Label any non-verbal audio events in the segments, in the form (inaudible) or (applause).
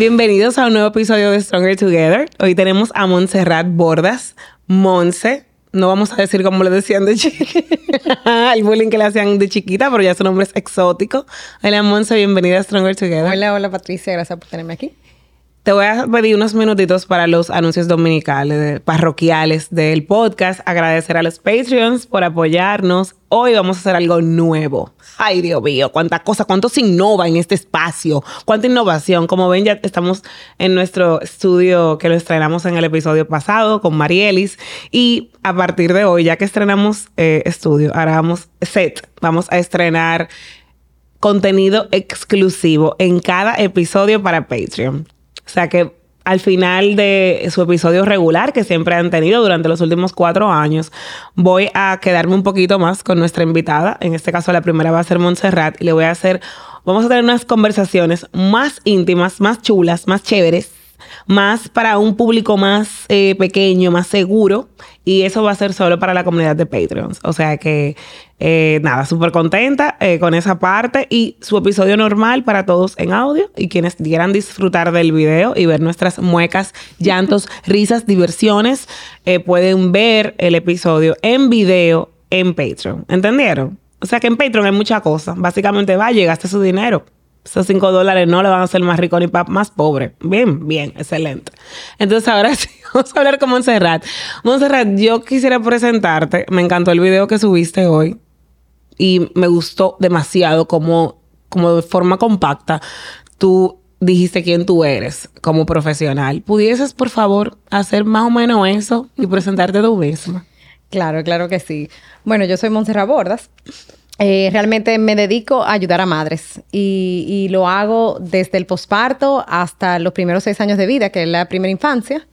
Bienvenidos a un nuevo episodio de Stronger Together. Hoy tenemos a Montserrat Bordas. Monse, no vamos a decir como le decían de chiquita, (laughs) el bullying que le hacían de chiquita, pero ya su nombre es exótico. Hola Monse, bienvenida a Stronger Together. Hola, hola Patricia, gracias por tenerme aquí. Te voy a pedir unos minutitos para los anuncios dominicales, parroquiales del podcast. Agradecer a los Patreons por apoyarnos. Hoy vamos a hacer algo nuevo. Ay, Dios mío, cuánta cosa, cuánto se innova en este espacio, cuánta innovación. Como ven, ya estamos en nuestro estudio que lo estrenamos en el episodio pasado con Marielis. Y a partir de hoy, ya que estrenamos eh, estudio, ahora vamos set, vamos a estrenar contenido exclusivo en cada episodio para Patreon. O sea que al final de su episodio regular que siempre han tenido durante los últimos cuatro años, voy a quedarme un poquito más con nuestra invitada. En este caso, la primera va a ser Montserrat y le voy a hacer, vamos a tener unas conversaciones más íntimas, más chulas, más chéveres más para un público más eh, pequeño, más seguro. Y eso va a ser solo para la comunidad de Patreons. O sea que, eh, nada, súper contenta eh, con esa parte. Y su episodio normal para todos en audio. Y quienes quieran disfrutar del video y ver nuestras muecas, llantos, risas, diversiones, pueden ver el episodio en video en Patreon. ¿Entendieron? O sea que en Patreon hay mucha cosa. Básicamente va, llegaste su dinero. Esos 5 dólares no le van a hacer más rico ni más pobre. Bien, bien, excelente. Entonces ahora (laughs) sí, vamos a hablar con Montserrat. Montserrat, yo quisiera presentarte. Me encantó el video que subiste hoy. Y me gustó demasiado como, como de forma compacta tú dijiste quién tú eres como profesional. ¿Pudieses, por favor, hacer más o menos eso y presentarte tú misma? Claro, claro que sí. Bueno, yo soy Montserrat Bordas. Eh, realmente me dedico a ayudar a madres y, lo hago desde el posparto hasta los primeros seis años de vida, que es la primera infancia.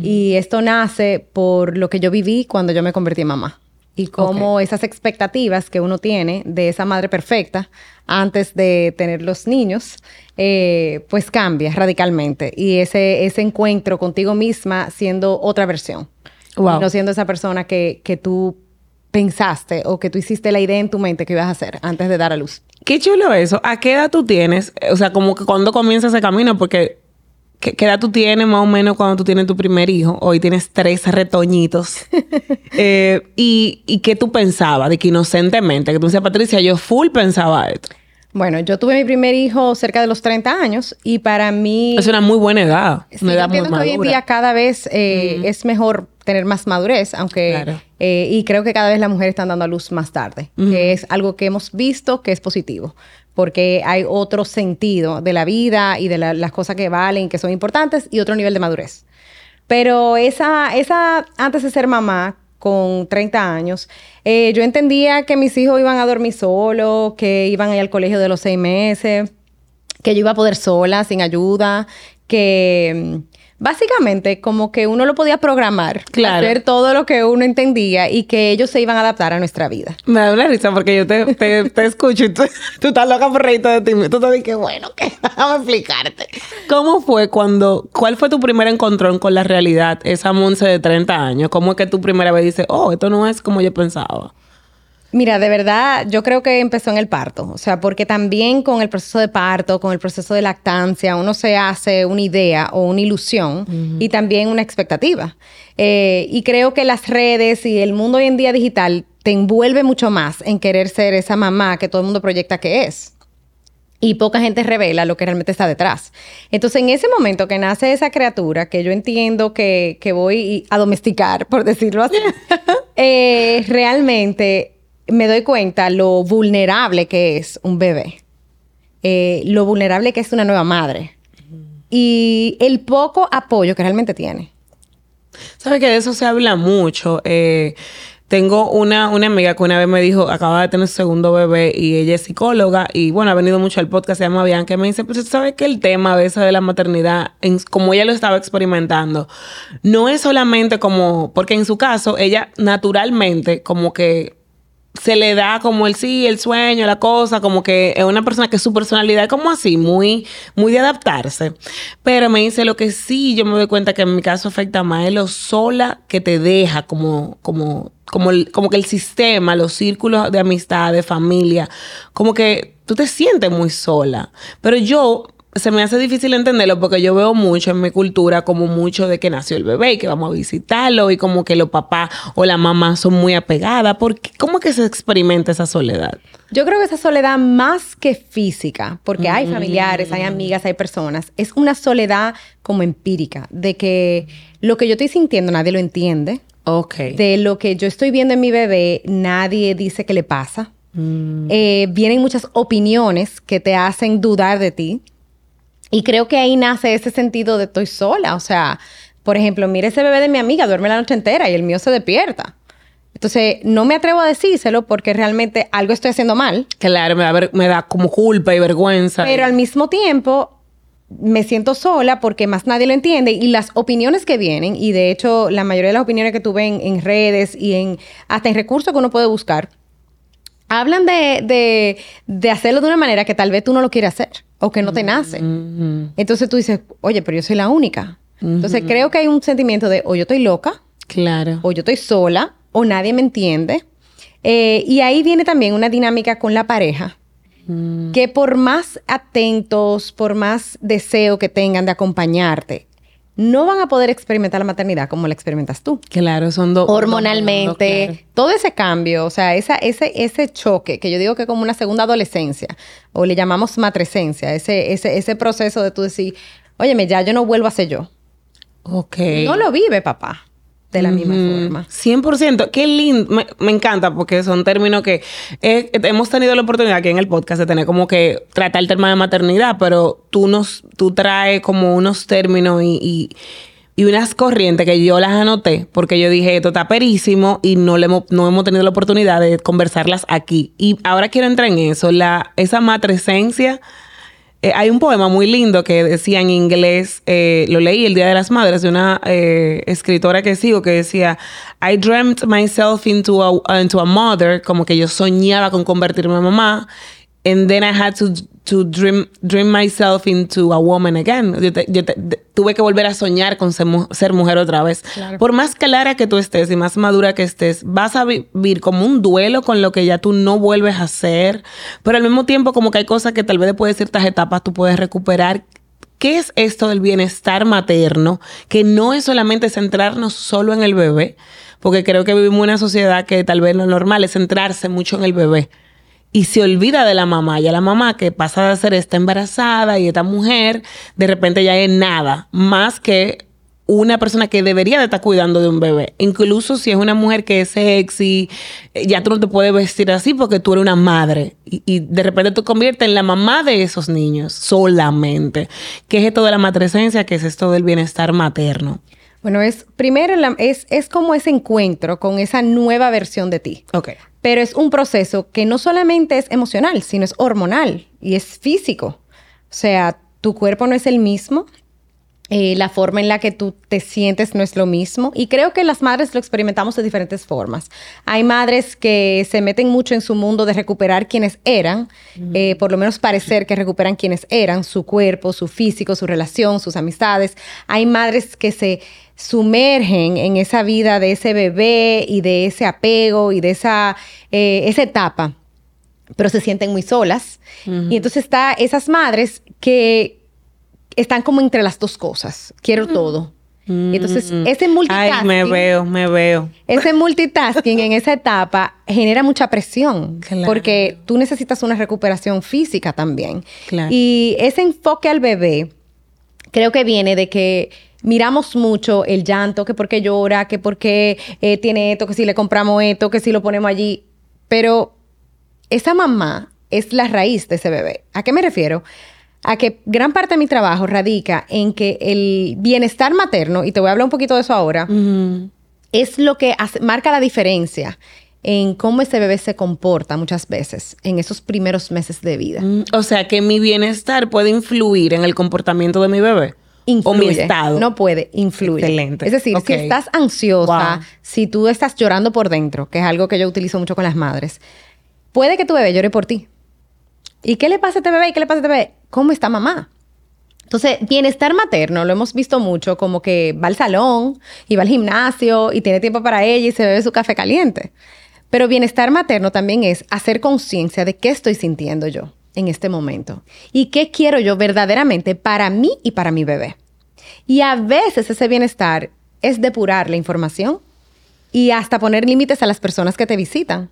Y esto nace por lo que yo viví cuando yo me convertí en mamá. Y cómo esas expectativas que uno tiene de esa madre perfecta antes de tener los niños, eh, pues cambia radicalmente. Y ese, ese encuentro contigo misma siendo otra versión. No siendo esa persona que, que tú pensaste o que tú hiciste la idea en tu mente que ibas a hacer antes de dar a luz. Qué chulo eso. ¿A qué edad tú tienes? O sea, como que cuando comienza ese camino, porque ¿qué, edad tú tienes más o menos cuando tú tienes tu primer hijo? Hoy tienes tres retoñitos. (laughs) eh, y, ¿Y qué tú pensabas? De que inocentemente, que tú decías, Patricia, yo full pensaba esto. Bueno, yo tuve mi primer hijo cerca de los 30 años y para mí... Es una muy buena edad. una edad muy que hoy en día cada vez eh, es mejor tener más madurez, aunque... Eh, y creo que cada vez las mujeres están dando a luz más tarde, que es algo que hemos visto que es positivo, porque hay otro sentido de la vida y de las cosas que valen, que son importantes, y otro nivel de madurez. Pero esa, esa antes de ser mamá, con 30 años, eh, yo entendía que mis hijos iban a dormir solos, que iban a ir al colegio de los seis meses, que yo iba a poder sola, sin ayuda, que mm, básicamente como que uno lo podía programar, claro. hacer todo lo que uno entendía y que ellos se iban a adaptar a nuestra vida. Me da una risa porque yo te, te, (laughs) escucho y tú, estás loca por reírte de ti. Tú te dices, bueno, ¿qué? (laughs) Déjame explicarte. ¿Cómo fue cuando, cuál fue tu primer encontrón con la realidad, esa Monse de 30 años? ¿Cómo es que tu primera vez dices, oh, esto no es como yo pensaba? Mira, de verdad, yo creo que empezó en el parto. O sea, porque también con el proceso de parto, con el proceso de lactancia, uno se hace una idea o una ilusión y también una expectativa. Eh, y creo que las redes y el mundo hoy en día digital te envuelve mucho más en querer ser esa mamá que todo el mundo proyecta que es. Y poca gente revela lo que realmente está detrás. Entonces, en ese momento que nace esa criatura, que yo entiendo que, voy a domesticar, por decirlo así, (laughs) eh, realmente me doy cuenta lo vulnerable que es un bebé, eh, lo vulnerable que es una nueva madre y el poco apoyo que realmente tiene. ¿Sabes que de eso se habla mucho? Eh, tengo una, una amiga que una vez me dijo, acaba de tener su segundo bebé y ella es psicóloga y bueno, ha venido mucho al podcast, se llama Bianca, y me dice, pues sabes que el tema a veces de la maternidad, como ella lo estaba experimentando, no es solamente como, porque en su caso, ella naturalmente como que se le da como el sí, el sueño, la cosa, como que es una persona que su personalidad es como así, muy, muy de adaptarse. Pero me dice lo que sí, yo me doy cuenta que en mi caso afecta más es lo sola que te deja, como, como, como, como que el sistema, los círculos de amistad, de familia, como que tú te sientes muy sola. Pero yo se me hace difícil entenderlo porque yo veo mucho en mi cultura como mucho de que nació el bebé y que vamos a visitarlo y como que los papás o la mamá son muy apegadas. porque ¿Cómo que se experimenta esa soledad? Yo creo que esa soledad más que física, porque hay familiares, hay amigas, hay personas, es una soledad como empírica, de que lo que yo estoy sintiendo nadie lo entiende. Ok. De lo que yo estoy viendo en mi bebé, nadie dice que le pasa. Mm. Eh, vienen muchas opiniones que te hacen dudar de ti. Y creo que ahí nace ese sentido de estoy sola. O sea, por ejemplo, mire ese bebé de mi amiga, duerme la noche entera y el mío se despierta. Entonces, no me atrevo a decírselo porque realmente algo estoy haciendo mal. Claro, me da, ver- me da como culpa y vergüenza. Pero al mismo tiempo, me siento sola porque más nadie lo entiende y las opiniones que vienen, y de hecho la mayoría de las opiniones que tú ves en, en redes y en hasta en recursos que uno puede buscar, hablan de, de, de hacerlo de una manera que tal vez tú no lo quieres hacer o que no te nace. Entonces tú dices, oye, pero yo soy la única. Entonces creo que hay un sentimiento de o yo estoy loca, Claro. o yo estoy sola, o nadie me entiende. Eh, y ahí viene también una dinámica con la pareja, que por más atentos, por más deseo que tengan de acompañarte, no van a poder experimentar la maternidad como la experimentas tú. Claro, son dos. Hormonalmente, todo ese cambio, o sea, esa, ese, ese choque, que yo digo que es como una segunda adolescencia, o le llamamos matresencia, ese, ese, ese proceso de tú decir, óyeme, ya yo no vuelvo a ser yo. Ok. No lo vive papá de la misma forma. 100%. Qué lindo. Me, me encanta porque son términos que eh, hemos tenido la oportunidad aquí en el podcast de tener como que tratar el tema de maternidad, pero tú nos, tú traes como unos términos y, y, y unas corrientes que yo las anoté porque yo dije, esto está perísimo y no, le hemos, no hemos tenido la oportunidad de conversarlas aquí. Y ahora quiero entrar en eso, la, esa matresencia. Eh, hay un poema muy lindo que decía en inglés, eh, lo leí el Día de las Madres, de una eh, escritora que sigo, que decía, I dreamt myself into a, into a mother, como que yo soñaba con convertirme en mamá, and then I had to, to dream, dream myself into a woman again. Yo, te- yo te- de- tuve que volver a soñar con ser, mu- ser mujer otra vez. Claro. Por más clara que tú estés y más madura que estés, vas a vi- vivir como un duelo con lo que ya tú no vuelves a hacer, pero al mismo tiempo como que hay cosas que tal vez después de ciertas etapas tú puedes recuperar. ¿Qué es esto del bienestar materno? Que no es solamente centrarnos solo en el bebé, porque creo que vivimos en una sociedad que tal vez lo normal es centrarse mucho en el bebé y se olvida de la mamá. Ya la mamá que pasa de ser esta embarazada y esta mujer, de repente ya es nada, más que una persona que debería de estar cuidando de un bebé. Incluso si es una mujer que es sexy, eh, ya tú no te puedes vestir así porque tú eres una madre. Y, de repente tú conviertes en la mamá de esos niños solamente. ¿Qué es esto de la matresencia? ¿Qué es esto del bienestar materno? Bueno, es primero la- es, es como ese encuentro con esa nueva versión de ti. Ok. Pero es un proceso que no solamente es emocional, sino es hormonal y es físico. O sea, tu cuerpo no es el mismo, eh, la forma en la que tú te sientes no es lo mismo. Y creo que las madres lo experimentamos de diferentes formas. Hay madres que se meten mucho en su mundo de recuperar quienes eran, eh, por lo menos parecer que recuperan quienes eran, su cuerpo, su físico, su relación, sus amistades. Hay madres que se sumergen en esa vida de ese bebé y de ese apego y de esa, eh, esa etapa pero se sienten muy solas. Y entonces está esas madres que están como entre las dos cosas. Quiero todo. Y entonces ese multitasking, Ay, me veo, me veo. ese multitasking en esa etapa genera mucha presión Claro. porque tú necesitas una recuperación física también. Claro. Y ese enfoque al bebé creo que viene de que miramos mucho el llanto, que por qué llora, que por qué eh, tiene esto, que si le compramos esto, que si lo ponemos allí. Pero esa mamá es la raíz de ese bebé. ¿A qué me refiero? A que gran parte de mi trabajo radica en que el bienestar materno, y te voy a hablar un poquito de eso ahora, es lo que hace- marca la diferencia en cómo ese bebé se comporta muchas veces en esos primeros meses de vida. Mm, O sea, que mi bienestar puede influir en el comportamiento de mi bebé. O mi Influye. estado. No puede, influye. Excelente. Es decir, Ok. si estás ansiosa, Wow. si tú estás llorando por dentro, que es algo que yo utilizo mucho con las madres, puede que tu bebé llore por ti. ¿Y qué le pasa a este bebé? ¿Y qué le pasa a este bebé? ¿Cómo está mamá? Entonces, bienestar materno lo hemos visto mucho como que va al salón y va al gimnasio y tiene tiempo para ella y se bebe su café caliente. Pero bienestar materno también es hacer conciencia de qué estoy sintiendo yo. En este momento? ¿Y qué quiero yo verdaderamente para mí y para mi bebé? Y a veces ese bienestar es depurar la información y hasta poner límites a las personas que te visitan.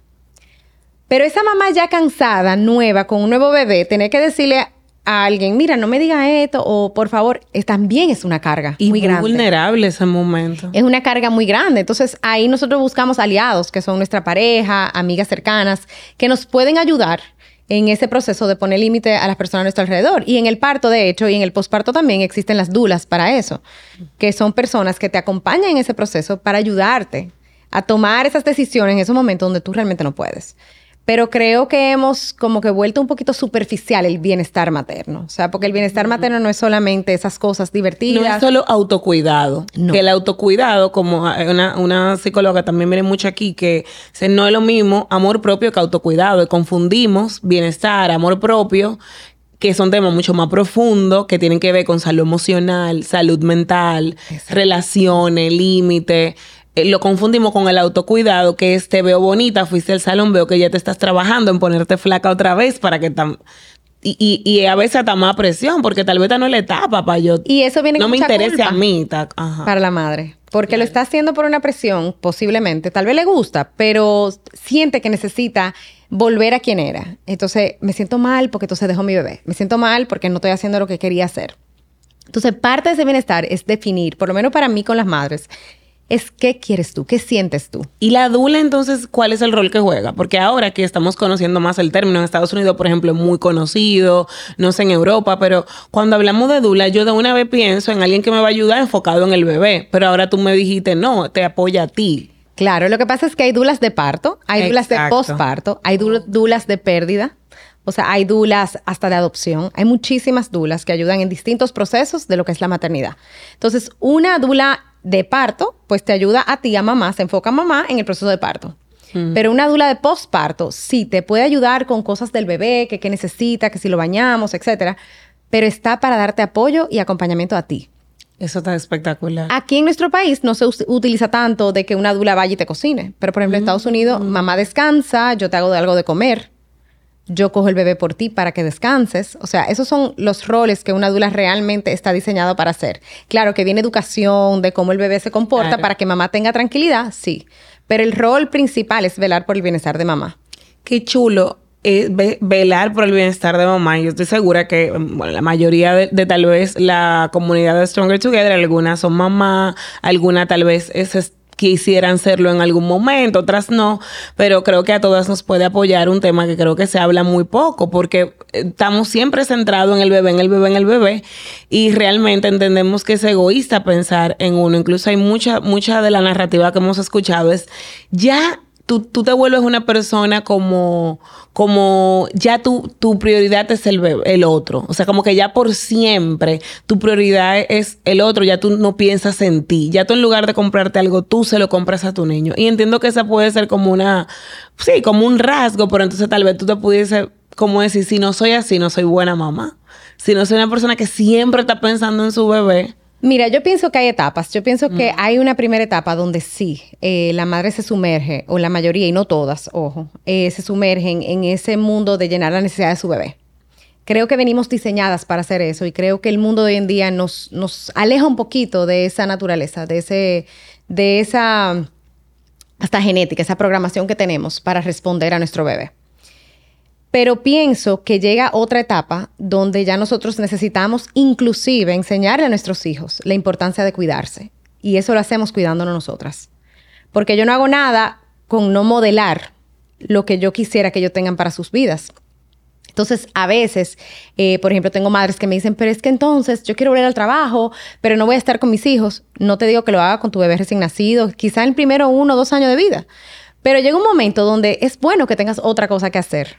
Pero esa mamá ya cansada, nueva, con un nuevo bebé, tener que decirle a alguien, mira, no me diga esto, o por favor, también es una carga y muy, grande. vulnerable ese momento. Es una carga muy grande. Entonces, ahí nosotros buscamos aliados, que son nuestra pareja, amigas cercanas, que nos pueden ayudar en ese proceso de poner límite a las personas a nuestro alrededor. Y en el parto, de hecho, y en el posparto también existen las dulas para eso, que son personas que te acompañan en ese proceso para ayudarte a tomar esas decisiones en esos momentos donde tú realmente no puedes pero creo que hemos como que vuelto un poquito superficial el bienestar materno. O sea, porque el bienestar materno no es solamente esas cosas divertidas. No es solo autocuidado. Que el autocuidado, como una, una psicóloga también viene mucho aquí, que no es lo mismo amor propio que autocuidado. Y confundimos bienestar, amor propio que son temas mucho más profundos, que tienen que ver con salud emocional, salud mental, relaciones, límites. Eh, lo confundimos con el autocuidado, que es te veo bonita, fuiste al salón, veo que ya te estás trabajando en ponerte flaca otra vez para que tam y, y, a veces hasta más presión, porque tal vez no es la etapa para yo. Y eso viene No me interesa a mí. Para la madre. Porque lo está haciendo por una presión, posiblemente. Tal vez le gusta, pero siente que necesita volver a quien era. Entonces, me siento mal porque entonces dejo mi bebé. Me siento mal porque no estoy haciendo lo que quería hacer. Entonces, parte de ese bienestar es definir, por lo menos para mí con las madres, es qué quieres tú, qué sientes tú. Y la dula entonces, ¿cuál es el rol que juega? Porque ahora que estamos conociendo más el término en Estados Unidos, por ejemplo, es muy conocido, no sé en Europa, pero cuando hablamos de dula, yo de una vez pienso en alguien que me va a ayudar enfocado en el bebé, pero ahora tú me dijiste, no, te apoya a ti. Claro, lo que pasa es que hay dulas de parto, hay dulas de posparto, hay dulas de pérdida, o sea, hay dulas hasta de adopción. Hay muchísimas dulas que ayudan en distintos procesos de lo que es la maternidad. Entonces, una dula de parto, pues te ayuda a ti, a mamá, se enfoca a mamá en el proceso de parto. Mm. Pero una dula de postparto sí te puede ayudar con cosas del bebé, que, que necesita, que si lo bañamos, etcétera. Pero está para darte apoyo y acompañamiento a ti. Eso está espectacular. Aquí en nuestro país no se utiliza tanto de que una dula vaya y te cocine. Pero por ejemplo, en Estados Unidos, mm. mamá descansa, yo te hago algo de comer yo cojo el bebé por ti para que descanses. O sea, esos son los roles que una dula realmente está diseñado para hacer. Claro que viene educación de cómo el bebé se comporta para que mamá tenga tranquilidad, sí. Pero el rol principal es velar por el bienestar de mamá. Qué chulo. es velar por el bienestar de mamá. Yo estoy segura que bueno, la mayoría de, de, tal vez la comunidad de Stronger Together, algunas son mamá, alguna tal vez es quisieran serlo en algún momento, otras no, pero creo que a todas nos puede apoyar un tema que creo que se habla muy poco, porque eh, estamos siempre centrados en el bebé, en el bebé, en el bebé, y realmente entendemos que es egoísta pensar en uno. Incluso hay mucha, mucha de la narrativa que hemos escuchado es ya Tú, tú, te vuelves una persona como, como ya tu, tu prioridad es el, el otro. O sea, como que ya por siempre tu prioridad es el otro, ya tú no piensas en ti. Ya tú en lugar de comprarte algo, tú se lo compras a tu niño. Y entiendo que esa puede ser como una, sí, como un rasgo, pero entonces tal vez tú te pudiese, como decir, si no soy así, no soy buena mamá. Si no soy una persona que siempre está pensando en su bebé, Mira, yo pienso que hay etapas. Yo pienso que hay una primera etapa donde sí, eh, la madre se sumerge, o la mayoría, y no todas, ojo, eh, se sumergen en ese mundo de llenar la necesidad de su bebé. Creo que venimos diseñadas para hacer eso y creo que el mundo de hoy en día nos, nos aleja un poquito de esa naturaleza, de, ese, de esa hasta genética, esa programación que tenemos para responder a nuestro bebé. Pero pienso que llega otra etapa donde ya nosotros necesitamos inclusive enseñarle a nuestros hijos la importancia de cuidarse. Y eso lo hacemos cuidándonos nosotras. Porque yo no hago nada con no modelar lo que yo quisiera que ellos tengan para sus vidas. Entonces, a veces, eh, por ejemplo, tengo madres que me dicen, pero es que entonces yo quiero volver al trabajo, pero no voy a estar con mis hijos. No te digo que lo haga con tu bebé recién nacido, quizá el primero uno o dos años de vida. Pero llega un momento donde es bueno que tengas otra cosa que hacer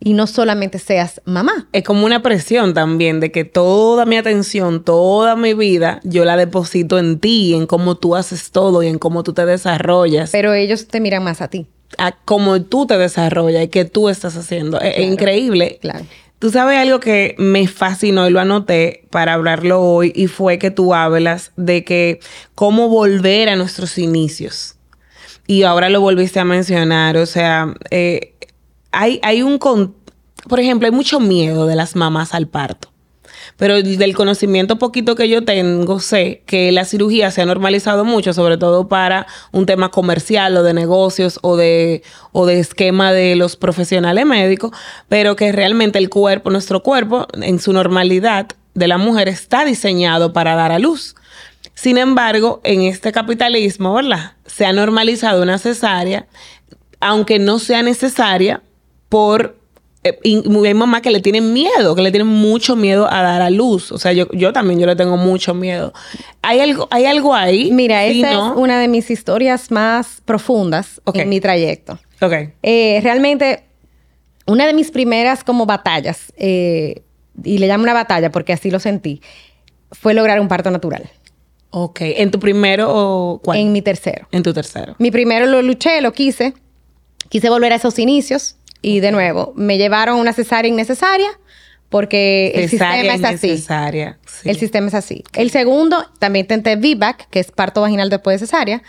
y no solamente seas mamá. Es como una presión también de que toda mi atención, toda mi vida, yo la deposito en ti, en cómo tú haces todo y en cómo tú te desarrollas. Pero ellos te miran más a ti. A cómo tú te desarrollas y qué tú estás haciendo. Es, increíble. Claro. Tú sabes algo que me fascinó y lo anoté para hablarlo hoy y fue que tú hablas de que cómo volver a nuestros inicios. Y ahora lo volviste a mencionar, o sea, eh, hay, un por ejemplo, hay mucho miedo de las mamás al parto. Pero del conocimiento poquito que yo tengo, sé que la cirugía se ha normalizado mucho, sobre todo para un tema comercial o de negocios o de, o de esquema de los profesionales médicos, pero que realmente el cuerpo, nuestro cuerpo, en su normalidad de la mujer, está diseñado para dar a luz. Sin embargo, en este capitalismo, ¿verdad? Se ha normalizado una cesárea, aunque no sea necesaria por eh, hay mamás que le tienen miedo, que le tienen mucho miedo a dar a luz. O sea, yo, yo también yo le tengo mucho miedo. ¿Hay algo, hay algo ahí? Mira, esa es una de mis historias más profundas en mi trayecto. Eh, realmente, una de mis primeras como batallas, eh, y le llamo una batalla porque así lo sentí, fue lograr un parto natural. Ok. ¿En tu primero o cuál? En mi tercero. En tu tercero. Mi primero lo luché, lo quise. Quise volver a esos inicios. Y de nuevo, me llevaron una cesárea innecesaria porque el sistema es así. El sistema es así. El segundo, también intenté VBAC, que es parto vaginal después de cesárea.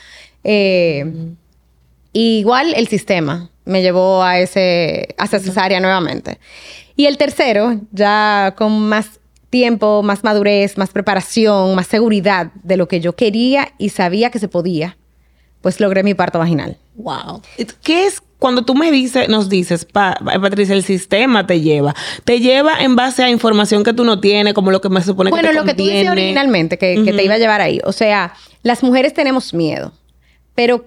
Eh, igual el sistema me llevó a, ese, a esa cesárea nuevamente. Y el tercero, ya con más tiempo, más madurez, más preparación, más seguridad de lo que yo quería y sabía que se podía, pues logré mi parto vaginal. Wow. ¿Qué es cuando tú me dices, nos dices, Patricia, el sistema te lleva. Te lleva en base a información que tú no tienes, como lo que me supone que te Bueno, lo que tú dices originalmente, que, te iba a llevar ahí. O sea, las mujeres tenemos miedo. Pero,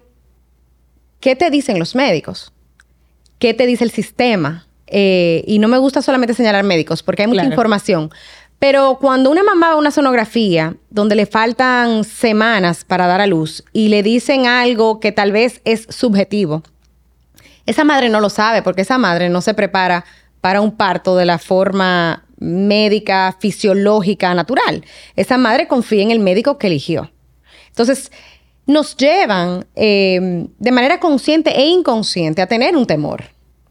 ¿qué te dicen los médicos? ¿Qué te dice el sistema? Eh, y no me gusta solamente señalar médicos, porque hay mucha información. Pero cuando una mamá va a una sonografía donde le faltan semanas para dar a luz y le dicen algo que tal vez es subjetivo, esa madre no lo sabe porque esa madre no se prepara para un parto de la forma médica, fisiológica, natural. Esa madre confía en el médico que eligió. Entonces, nos llevan eh, de manera consciente e inconsciente a tener un temor.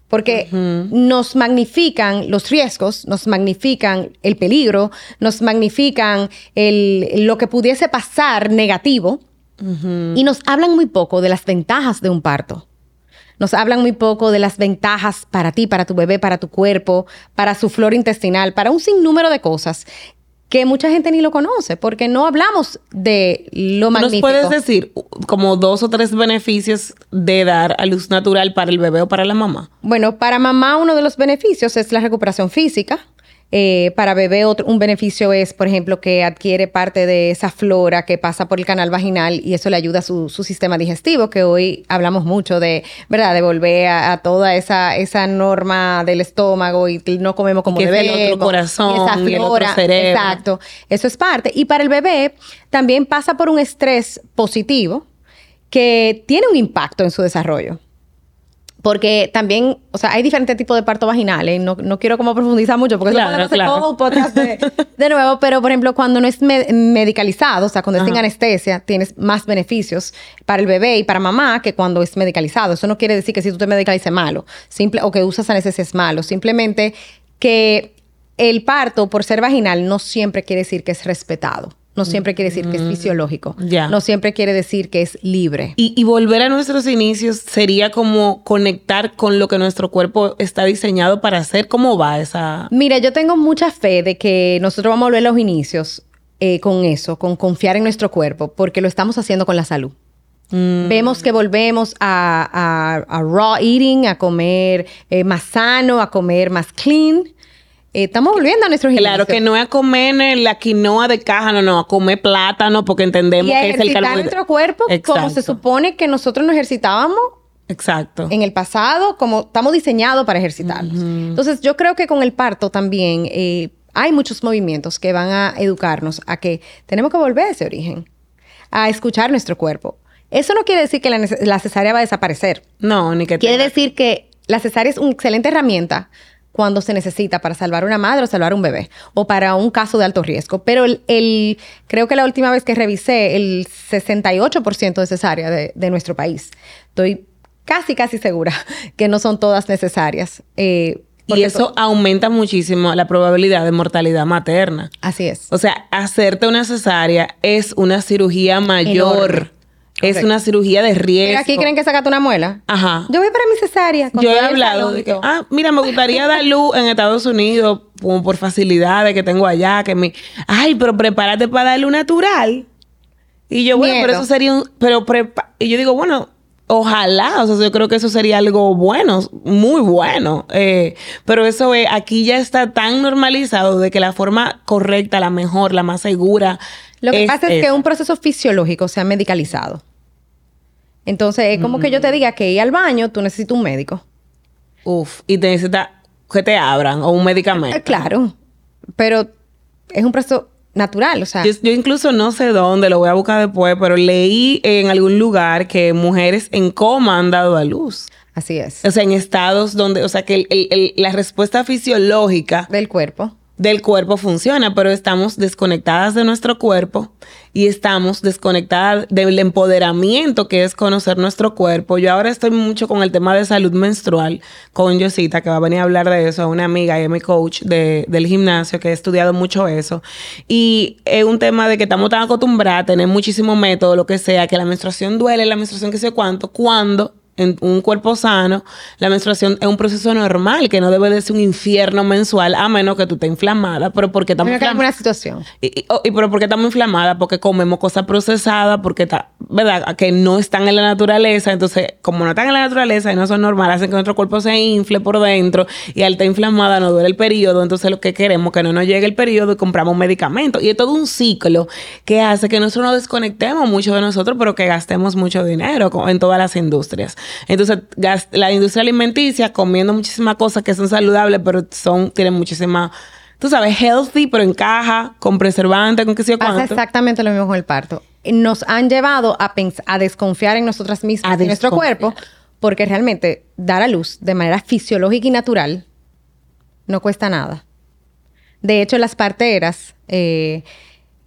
Porque nos magnifican los riesgos, nos magnifican el peligro, nos magnifican lo que pudiese pasar negativo y nos hablan muy poco de las ventajas de un parto. Nos hablan muy poco de las ventajas para ti, para tu bebé, para tu cuerpo, para su flora intestinal, para un sinnúmero de cosas que mucha gente ni lo conoce, porque no hablamos de lo magnífico. ¿Nos puedes decir como dos o tres beneficios de dar a luz natural para el bebé o para la mamá? Bueno, para mamá uno de los beneficios es la recuperación física. Eh, para bebé otro, un beneficio es, por ejemplo, que adquiere parte de esa flora que pasa por el canal vaginal y eso le ayuda a su, sistema digestivo, que hoy hablamos mucho de, ¿verdad? De volver a, toda esa, esa norma del estómago y no comemos como debemos. El otro corazón, esa flora, el otro cerebro. Exacto. Eso es parte. Y para el bebé también pasa por un estrés positivo que tiene un impacto en su desarrollo. Porque también, o sea, hay diferentes tipos de parto vaginales. No, no quiero como profundizar mucho porque eso podemos hacer todo un podcast de, nuevo. Pero, por ejemplo, cuando no es medicalizado, o sea, cuando es sin anestesia, tienes más beneficios para el bebé y para mamá que cuando es medicalizado. Eso no quiere decir que si tú te medicalices malo simple, o que usas anestesia es malo. Simplemente que el parto, por ser vaginal, no siempre quiere decir que es respetado. No siempre quiere decir que es mm, fisiológico. No siempre quiere decir que es libre. Y, volver a nuestros inicios sería como conectar con lo que nuestro cuerpo está diseñado para hacer. ¿Cómo va esa...? Mira, yo tengo mucha fe de que nosotros vamos a volver a los inicios eh, con eso, con confiar en nuestro cuerpo, porque lo estamos haciendo con la salud. Mm. Vemos que volvemos a, raw eating, a comer eh, más sano, a comer más clean. Eh, estamos volviendo a nuestros Claro, que no es a comer la quinoa de caja, no, no, a comer plátano porque entendemos que es el carbohidrato. nuestro cuerpo como se supone que nosotros nos ejercitábamos Exacto. En el pasado, como estamos diseñados para ejercitarnos. Entonces, yo creo que con el parto también eh, hay muchos movimientos que van a educarnos a que tenemos que volver a ese origen, a escuchar nuestro cuerpo. Eso no quiere decir que la, la cesárea va a desaparecer. No, ni que Quiere decir que la cesárea es una excelente herramienta cuando se necesita para salvar una madre o salvar un bebé o para un caso de alto riesgo. Pero el, creo que la última vez que revisé, el 68% de cesárea de, de, nuestro país. Estoy casi, casi segura (laughs) que no son todas necesarias. Eh, y eso aumenta muchísimo la probabilidad de mortalidad materna. Así es. O sea, hacerte una cesárea es una cirugía mayor Es una cirugía de riesgo. Pero aquí creen que sacate una muela. Ajá. Yo voy para mi cesárea. Yo he hablado de que, ah, mira, me gustaría dar luz en Estados Unidos como por facilidades que tengo allá, que me, ay, pero prepárate para dar luz natural. Y yo, bueno, pero eso sería un, pero prepa- y yo digo, bueno, ojalá, o sea, yo creo que eso sería algo bueno, muy bueno. Eh, pero eso es, aquí ya está tan normalizado de que la forma correcta, la mejor, la más segura. Lo que pasa es que es un proceso fisiológico se ha medicalizado. Entonces, es como que yo Mm. te diga que ir al baño, tú necesitas un médico. Uf, y te necesita que te abran o un medicamento. Eh, claro, pero es un proceso natural, o sea, Yo, yo incluso no sé dónde, lo voy a buscar después, pero leí en algún lugar que mujeres en coma han dado a luz. así es. O sea, en estados donde, o sea, que el- el- el- la respuesta fisiológica Del cuerpo. Del cuerpo funciona, pero estamos desconectadas de nuestro cuerpo y estamos desconectadas del empoderamiento que es conocer nuestro cuerpo. Yo ahora estoy mucho con el tema de salud menstrual con Yosita, que va a venir a hablar de eso, una amiga y es mi coach de- del gimnasio, que he estudiado mucho eso. Y es un tema de que estamos tan acostumbradas a tener muchísimo método, lo que sea, que la menstruación duele, la menstruación que sé cuánto, cuando en un cuerpo sano, la menstruación es un proceso normal, que no debe de ser un infierno mensual, a menos que tú estés inflamada, pero porque estamos inflamadas. una situación. Y, y- oh, y pero porque estamos inflamadas, porque comemos cosas procesadas, porque está, ¿verdad? Que no están en la naturaleza. Entonces, como no están en la naturaleza y no son normales, hacen que nuestro cuerpo se infle por dentro y al estar inflamada nos duele el periodo. Entonces, lo que queremos es que no nos llegue el periodo y compramos medicamentos. Y es todo un ciclo que hace que nosotros nos desconectemos mucho de nosotros, pero que gastemos mucho dinero en todas las industrias. Entonces, la industria alimenticia comiendo muchísimas cosas que son saludables, pero son, tienen muchísima tú sabes, healthy, pero en caja, con preservante, con qué sé yo Pasa cuánto. exactamente lo mismo con el parto. Nos han llevado a, a desconfiar en nosotras mismas, A en nuestro cuerpo, porque realmente dar a luz de manera fisiológica y natural no cuesta nada. De hecho, las parteras, eh,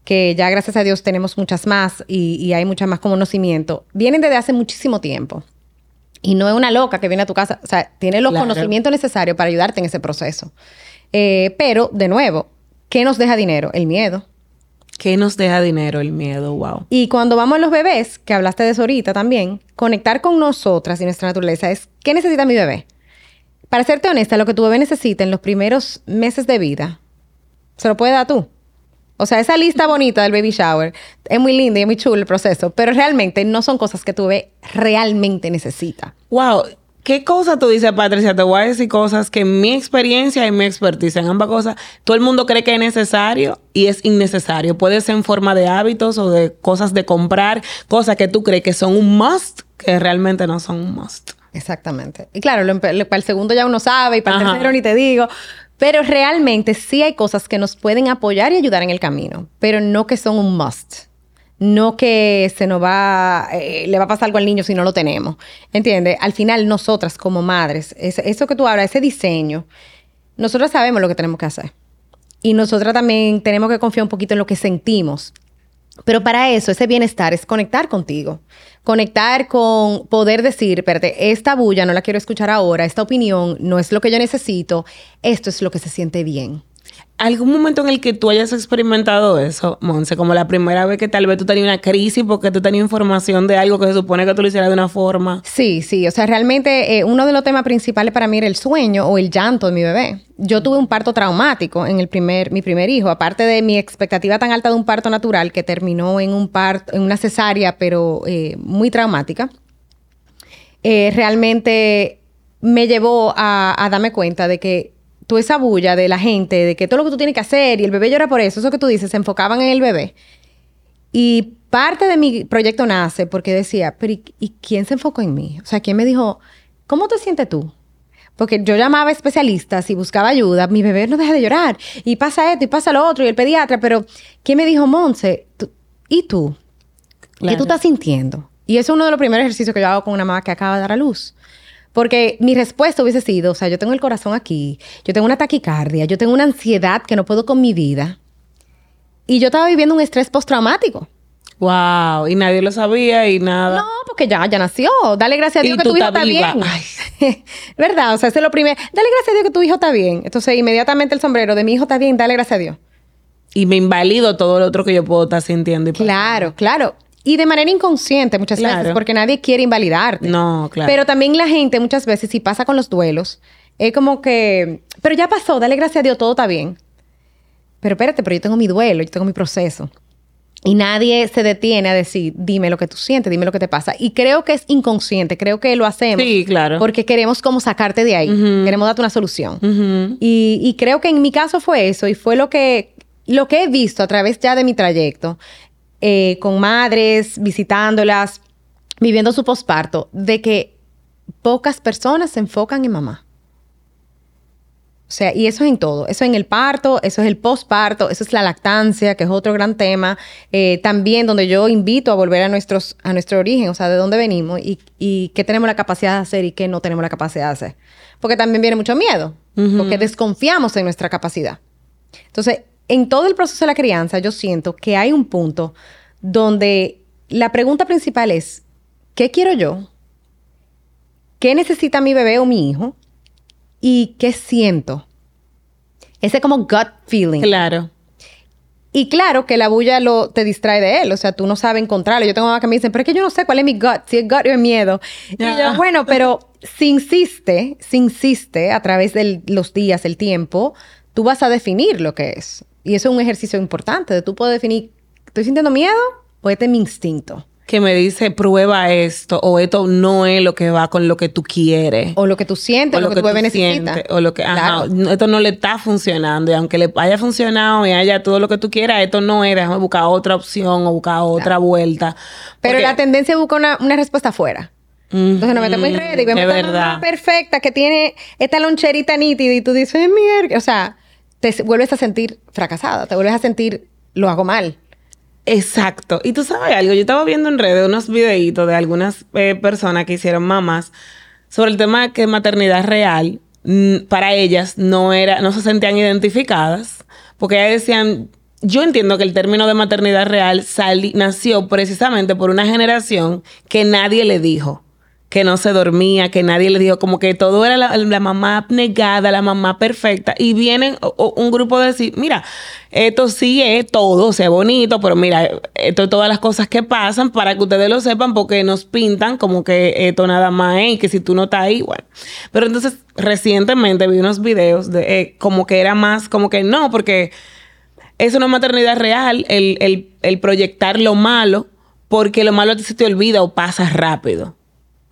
que ya gracias a Dios tenemos muchas más y, y hay mucha más conocimiento, vienen desde hace muchísimo tiempo. Y no es una loca que viene a tu casa, o sea, tiene los Claro. conocimientos necesarios para ayudarte en ese proceso. Eh, pero, de nuevo, ¿qué nos deja dinero? El miedo. ¿Qué nos deja dinero el miedo? Wow. Y cuando vamos a los bebés, que hablaste de eso ahorita también, conectar con nosotras y nuestra naturaleza es, ¿qué necesita mi bebé? Para serte honesta, lo que tu bebé necesita en los primeros meses de vida, se lo puede dar tú. O sea, esa lista bonita del baby shower es muy linda y es muy chulo el proceso, pero realmente no son cosas que tu bebé realmente necesita. Wow. ¿Qué cosa tú dices, Patricia? Te voy a decir cosas que en mi experiencia y mi expertise en ambas cosas, todo el mundo cree que es necesario y es innecesario. Puede ser en forma de hábitos o de cosas de comprar, cosas que tú crees que son un must, que realmente no son un must. Exactamente. Y claro, lo lo- para el segundo ya uno sabe y para el Ajá. tercero ni te digo. Pero realmente sí hay cosas que nos pueden apoyar y ayudar en el camino, pero no que son un must. No que se nos va, eh, le va a pasar algo al niño si no lo tenemos. ¿Entiendes? Al final, nosotras como madres, eso que tú hablas, ese diseño, nosotras sabemos lo que tenemos que hacer. Y nosotras también tenemos que confiar un poquito en lo que sentimos. Pero para eso, ese bienestar es conectar contigo. Conectar con poder decir, espérate, esta bulla no la quiero escuchar ahora, esta opinión no es lo que yo necesito, esto es lo que se siente bien. ¿Algún momento en el que tú hayas experimentado eso, Monse? Como la primera vez que tal vez tú tenías una crisis porque tú tenías información de algo que se supone que tú lo hicieras de una forma. Sí, sí, o sea, realmente eh, uno de los temas principales para mí era el sueño o el llanto de mi bebé. Yo tuve un parto traumático en el primer, mi primer hijo, aparte de mi expectativa tan alta de un parto natural que terminó en un parto, en una cesárea, pero eh, muy traumática. eh, realmente me llevó a, a darme cuenta de que toda esa bulla de la gente, de que todo lo que tú tienes que hacer y el bebé llora por eso, eso que tú dices, se enfocaban en el bebé. Y parte de mi proyecto nace porque decía, pero ¿y, y quién se enfocó en mí? O sea, ¿quién me dijo, ¿cómo te sientes tú? Porque yo llamaba a especialistas y buscaba ayuda. Mi bebé no deja de llorar. Y pasa esto y pasa lo otro. Y el pediatra. Pero, ¿quién me dijo, Monse? tú- ¿Y tú? ¿Qué Claro. tú estás sintiendo? Y eso es uno de los primeros ejercicios que yo hago con una mamá que acaba de dar a luz. Porque mi respuesta hubiese sido, o sea, yo tengo el corazón aquí, yo tengo una taquicardia, yo tengo una ansiedad que no puedo con mi vida. Y yo estaba viviendo un estrés postraumático. Wow. Y nadie lo sabía y nada. No, porque ya, ya nació. Dale gracias a Dios que tu hijo está viva. bien. Ay. (laughs) ¿Verdad? O sea, eso es lo primero. Dale gracias a Dios que tu hijo está bien. Entonces, inmediatamente el sombrero de mi hijo está bien, dale gracias a Dios. Y me invalido todo lo otro que yo puedo estar sintiendo. Y Claro, claro. Y de manera inconsciente muchas veces, porque nadie quiere invalidarte. No, claro. Pero también la gente muchas veces, si pasa con los duelos, es como que, pero ya pasó, dale gracias a Dios, todo está bien. Pero espérate, pero yo tengo mi duelo, yo tengo mi proceso. Y nadie se detiene a decir, dime lo que tú sientes, dime lo que te pasa. Y creo que es inconsciente, creo que lo hacemos. Sí, claro. Porque queremos como sacarte de ahí, queremos darte una solución. y, creo que en mi caso fue eso y fue lo que, lo que he visto a través ya de mi trayecto, eh, con madres, visitándolas, viviendo su posparto, de que pocas personas se enfocan en mamá. O sea, y eso es en todo. Eso es en el parto, eso es el posparto, eso es la lactancia, que es otro gran tema. Eh, también donde yo invito a volver a, nuestros, a nuestro origen, o sea, de dónde venimos y, y qué tenemos la capacidad de hacer y qué no tenemos la capacidad de hacer. Porque también viene mucho miedo, porque desconfiamos en nuestra capacidad. Entonces, en todo el proceso de la crianza, yo siento que hay un punto donde la pregunta principal es, ¿qué quiero yo? ¿Qué necesita mi bebé o mi hijo? y qué siento. Ese como gut feeling. Claro. Y claro que la bulla lo, te distrae de él, o sea, tú no sabes encontrarlo. Yo tengo mamá que me dicen, pero es que yo no sé cuál es mi gut, si es gut o es miedo. Y yo, bueno, pero si insiste, si insiste a través de los días, el tiempo, tú vas a definir lo que es. Y eso es un ejercicio importante, de tú puedes definir, ¿estoy sintiendo miedo o este es mi instinto? que me dice prueba esto o esto no es lo que va con lo que tú quieres o lo que tú sientes o lo, que, tu bebé necesita o lo que ajá, esto no le está funcionando y aunque le haya funcionado y haya todo lo que tú quieras esto no es déjame buscar otra opción o buscar otra vuelta. Pero la tendencia busca una, una respuesta afuera. Entonces nos metemos en red y vemos verdad. perfecta que tiene esta loncherita nítida y tú dices, mierda, o sea, te vuelves a sentir fracasada, te vuelves a sentir, lo hago mal. Exacto. Y tú sabes algo, yo estaba viendo en redes unos videitos de algunas eh, personas que hicieron mamás sobre el tema de que maternidad real para ellas no era, no se sentían identificadas, porque ellas decían, yo entiendo que el término de maternidad real nació precisamente por una generación que nadie le dijo que no se dormía, que nadie le dijo, como que todo era la, mamá abnegada, la mamá perfecta. Y vienen un grupo de decir, mira, esto sí es todo, sea, bonito, pero mira, esto es todas las cosas que pasan para que ustedes lo sepan, porque nos pintan como que esto nada más es y que si tú no estás ahí, bueno. Pero entonces, recientemente vi unos videos de eh, como que era más, como que no, porque es una maternidad real, el, el, el proyectar lo malo, porque lo malo se te olvida o pasa rápido.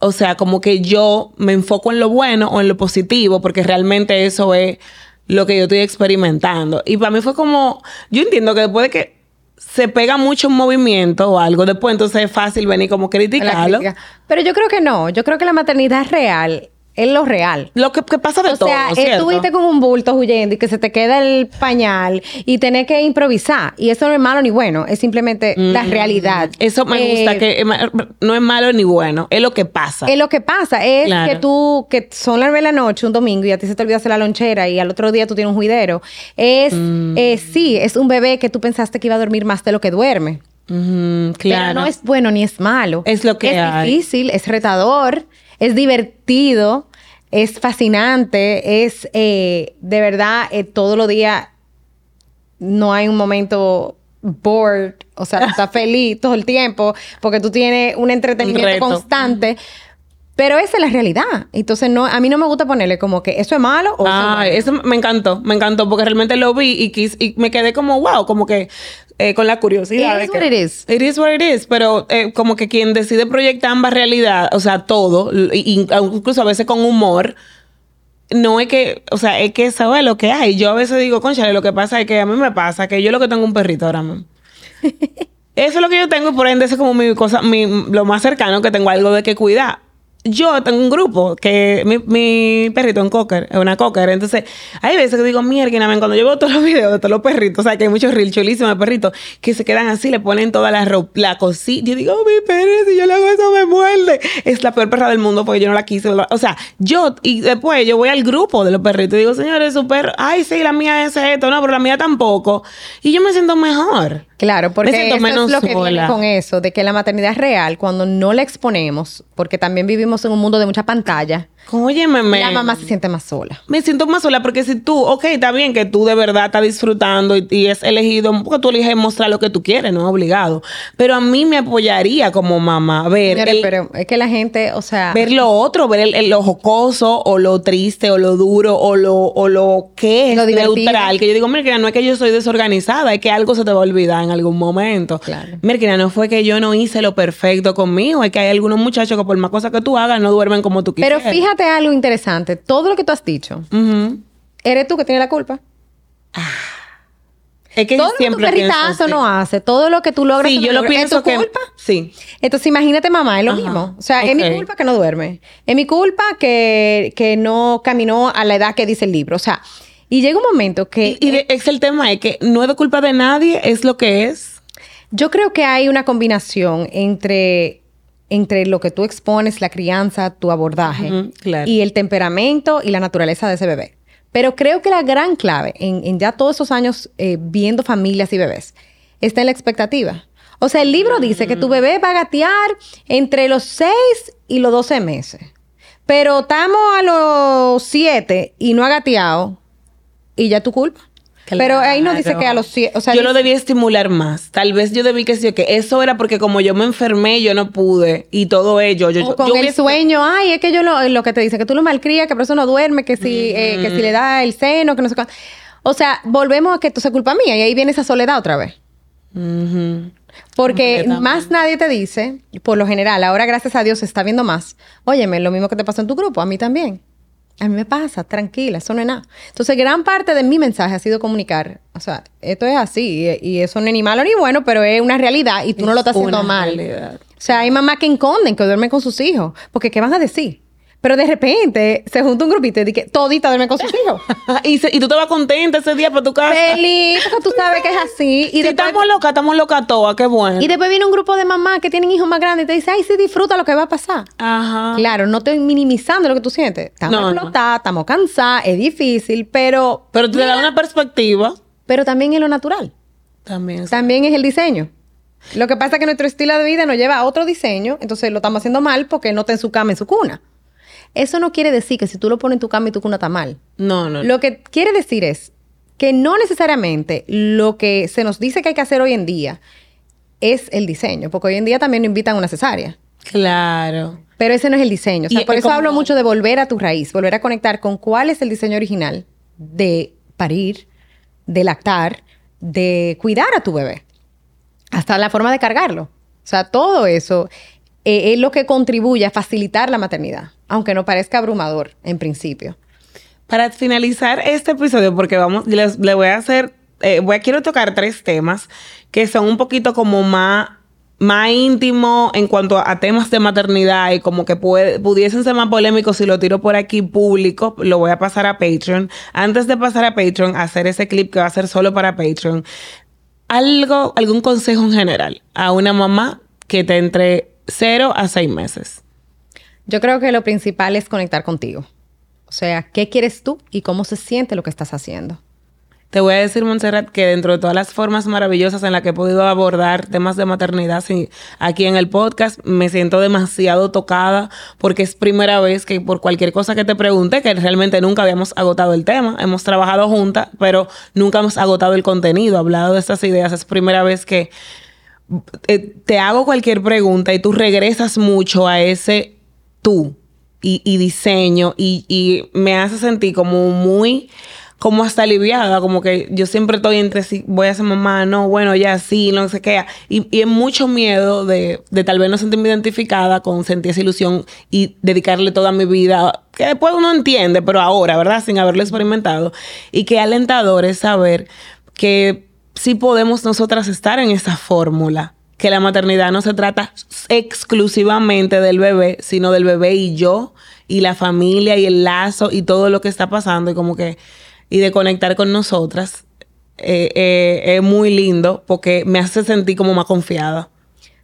O sea, como que yo me enfoco en lo bueno o en lo positivo, porque realmente eso es lo que yo estoy experimentando. Y para mí fue como, yo entiendo que después de que se pega mucho un movimiento o algo, después entonces es fácil venir como criticarlo. Pero yo creo que no, yo creo que la maternidad real es lo real. Lo que, pasa de todo. O sea, estuviste con un bulto huyendo y que se te queda el pañal y tenés que improvisar. Y eso no es malo ni bueno, es simplemente la mm. realidad. Eso me gusta, eh, que no es malo ni bueno, es lo que pasa. Es lo que pasa, es que tú, que son las nueve de la noche, un domingo, y a ti se te olvida hacer la lonchera y al otro día tú tienes un juidero. Es, mm. sí, es un bebé que tú pensaste que iba a dormir más de lo que duerme. claro. Pero no es bueno ni es malo. Es lo que es difícil, es retador, es divertido es fascinante, es eh, de verdad eh, todos los días no hay un momento bored, o sea, estás (laughs) feliz todo el tiempo porque tú tienes un entretenimiento constante. Pero esa es la realidad. Entonces, no, a mí no me gusta ponerle como que eso es malo o eso, me encantó, me encantó porque realmente lo vi y, quis, y me quedé como wow, como que eh, con la curiosidad. It is what it is. It is what it is, pero eh, como que quien decide proyectar ambas realidades, o sea, todo, incluso a veces con humor, no es que, o sea, es que sabe lo que hay. Yo a veces digo, conchale, lo que pasa es que a mí me pasa que yo lo que tengo un perrito ahora mismo. (laughs) Eso es lo que yo tengo y por ende es como mi cosa, mi, lo más cercano que tengo algo de que cuidar yo tengo un grupo que mi, mi perrito es un cocker, es una cocker. Entonces, hay veces que digo, mierda, cuando yo veo todos los videos de todos los perritos, o sea, que hay muchos reels chulísimos de perritos que se quedan así, le ponen toda la ropa, la cosita. Yo digo, oh, mi perro, si yo le hago eso, me muerde. Es la peor perra del mundo porque yo no la quise. O sea, yo, y después yo voy al grupo de los perritos y digo, señores, su perro, ay, sí, la mía es esto, no, pero la mía tampoco. Y yo me siento mejor. Claro, porque eso es lo que viene con eso, de que la maternidad es real cuando no la exponemos, porque también vivimos en un mundo de mucha pantalla. Óyeme, me- la mamá se siente más sola. Me siento más sola porque si tú, ok, está bien que tú de verdad estás disfrutando y, y es elegido, porque tú eliges mostrar lo que tú quieres, no es obligado. Pero a mí me apoyaría como mamá ver, el- pero es que la gente, o sea, ver lo otro, ver el, el- lo jocoso o lo triste o lo duro o lo, o lo que es Lo neutral. Que yo digo, mira, no es que yo soy desorganizada, es que algo se te va a olvidar en algún momento. Claro. Mira, no fue que yo no hice lo perfecto conmigo, es que hay algunos muchachos que por más cosas que tú hagas no duermen como tú pero quieres. Fíjate algo interesante. Todo lo que tú has dicho, eres tú que tienes la culpa. Es que todo lo que tu perritazo no hace, todo lo que tú logras Sí, yo lo logras, pienso ¿es tu que culpa? sí. Entonces imagínate mamá, es lo Ajá. mismo. O sea, es mi culpa que no duerme. Es mi culpa que, que no caminó a la edad que dice el libro. O sea, y llega un momento que Y, y de- es el tema, es que no es de culpa de nadie, es lo que es. yo creo que hay una combinación entre, entre lo que tú expones, la crianza, tu abordaje claro. y el temperamento y la naturaleza de ese bebé. Pero creo que la gran clave en, en ya todos esos años eh, viendo familias y bebés está en la expectativa. O sea, el libro dice que tu bebé va a gatear entre los 6 y los 12 meses. Pero estamos a los 7 y no ha gateado y ya tu culpa. Pero ahí no dice que a los 7, o sea, yo dice- lo debía estimular más. Tal vez yo debí que sí, que eso era porque como yo me enfermé, yo no pude. Y todo ello. Yo, O yo- con yo el hubiese- sueño, ay, es que yo lo, lo que te dice, que tú lo malcrías, que por eso no duerme, que si, eh, que si le da el seno, que no sé cuánto. O sea, volvemos a que esto es culpa mía y ahí viene esa soledad otra vez. Porque más nadie te dice, por lo general, ahora gracias a Dios se está viendo más. Óyeme, lo mismo que te pasó en tu grupo, a mí también. A mí me pasa, tranquila, eso no es nada. Entonces, gran parte de mi mensaje ha sido comunicar, o sea, esto es así y, y eso no es ni malo ni bueno, pero es una realidad y tú no lo estás haciendo mal. realidad. O sea, hay mamás que esconden, que duermen con sus hijos. Porque, ¿qué van a decir? Pero de repente se junta un grupito y dice todita duerme con sus hijos. (laughs) y, se- y tú te vas contenta ese día para tu casa. Feliz, porque tú sabes que es así. (laughs) Y si después, estamos locas, estamos locas todas, qué bueno. y después viene un grupo de mamás que tienen hijos más grandes y te dice, ay, sí, disfruta lo que va a pasar. Ajá. Claro, no estoy minimizando lo que tú sientes. Estamos No, no. explotadas, estamos cansadas, es difícil, pero, Pero te da una perspectiva. pero también es lo natural. También. También es el diseño. Lo que pasa es que nuestro estilo de vida nos lleva a otro diseño, entonces lo estamos haciendo mal porque no está en su cama, en su cuna. Eso no quiere decir que si tú lo pones en tu cama y tu cuna está mal. No, no. Lo que quiere decir es que no necesariamente lo que se nos dice que hay que hacer hoy en día es el diseño, porque hoy en día también nos invitan a una cesárea. Claro. Pero ese no es el diseño. O sea, Y por es eso como- hablo mucho de volver a tu raíz, volver a conectar con cuál es el diseño original de parir, de lactar, de cuidar a tu bebé. Hasta la forma de cargarlo. O sea, todo eso eh, es lo que contribuye a facilitar la maternidad, aunque no parezca abrumador en principio. Para finalizar este episodio, porque vamos, les, le voy a hacer, eh, voy a, quiero tocar tres temas que son un poquito como más, más íntimo en cuanto a temas de maternidad y como que puede, pudiesen ser más polémicos si lo tiro por aquí público, lo voy a pasar a Patreon. Antes de pasar a Patreon, hacer ese clip que va a ser solo para Patreon, algo, algún consejo en general a una mamá que te entre 0 a 6 meses. Yo creo que lo principal es conectar contigo. O sea, ¿qué quieres tú y cómo se siente lo que estás haciendo? Te voy a decir, Montserrat, que dentro de todas las formas maravillosas en las que he podido abordar temas de maternidad aquí en el podcast, me siento demasiado tocada porque es primera vez que por cualquier cosa que te pregunte, que realmente nunca habíamos agotado el tema, hemos trabajado juntas, pero nunca hemos agotado el contenido, hablado de estas ideas, es primera vez que te hago cualquier pregunta y tú regresas mucho a ese tú y, diseño y, me hace sentir como muy, como hasta aliviada, como que yo siempre estoy entre si voy a ser mamá, no, bueno, ya sí, no sé qué. Y, y es mucho miedo de, de tal vez no sentirme identificada con sentir esa ilusión y dedicarle toda mi vida, que después uno entiende, pero ahora, ¿verdad? Sin haberlo experimentado. Y qué alentador es saber que sí podemos nosotras estar en esa fórmula. Que la maternidad no se trata exclusivamente del bebé, sino del bebé y yo, y la familia, y el lazo, y todo lo que está pasando, y como que, y de conectar con nosotras. eh, eh, es muy lindo porque me hace sentir como más confiada.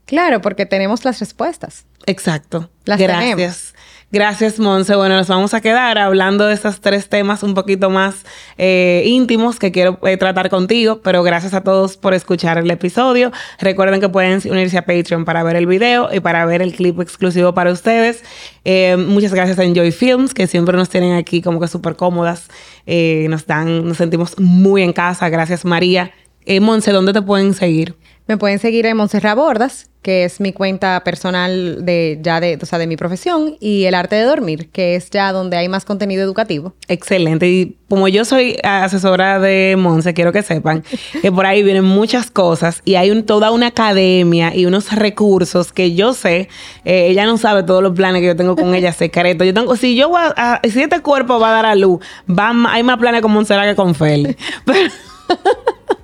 Claro, porque tenemos las respuestas. Exacto. Las Gracias. tenemos. Gracias, Monse. Bueno, nos vamos a quedar hablando de estos tres temas un poquito más eh, íntimos que quiero eh, tratar contigo, pero gracias a todos por escuchar el episodio. Recuerden que pueden unirse a Patreon para ver el video y para ver el clip exclusivo para ustedes. Eh, muchas gracias a Enjoy Films, que siempre nos tienen aquí como que súper cómodas. nos dan, nos sentimos muy en casa. Gracias, María. Monse, ¿dónde te pueden seguir? Me pueden seguir en Montserrat Bordas, que es mi cuenta personal de ya de, o sea, de mi profesión, y el arte de dormir, que es ya donde hay más contenido educativo. Excelente. Y como yo soy asesora de Monse, quiero que sepan que por ahí vienen muchas cosas y hay toda una academia y unos recursos que yo sé. Eh, ella no sabe todos los planes que yo tengo con ella (laughs) secretos. Yo tengo, si yo voy a, si este cuerpo va a dar a luz, va, hay más planes con Montserrat que con Feli. Pero (laughs)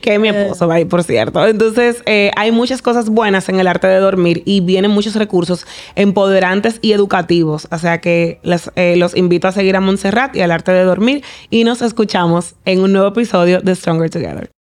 que mi esposo va ahí, por cierto. Entonces, eh, hay muchas cosas buenas en el arte de dormir y vienen muchos recursos empoderantes y educativos. O sea que eh, los invito a seguir a Montserrat y al arte de dormir y nos escuchamos en un nuevo episodio de Stronger Together.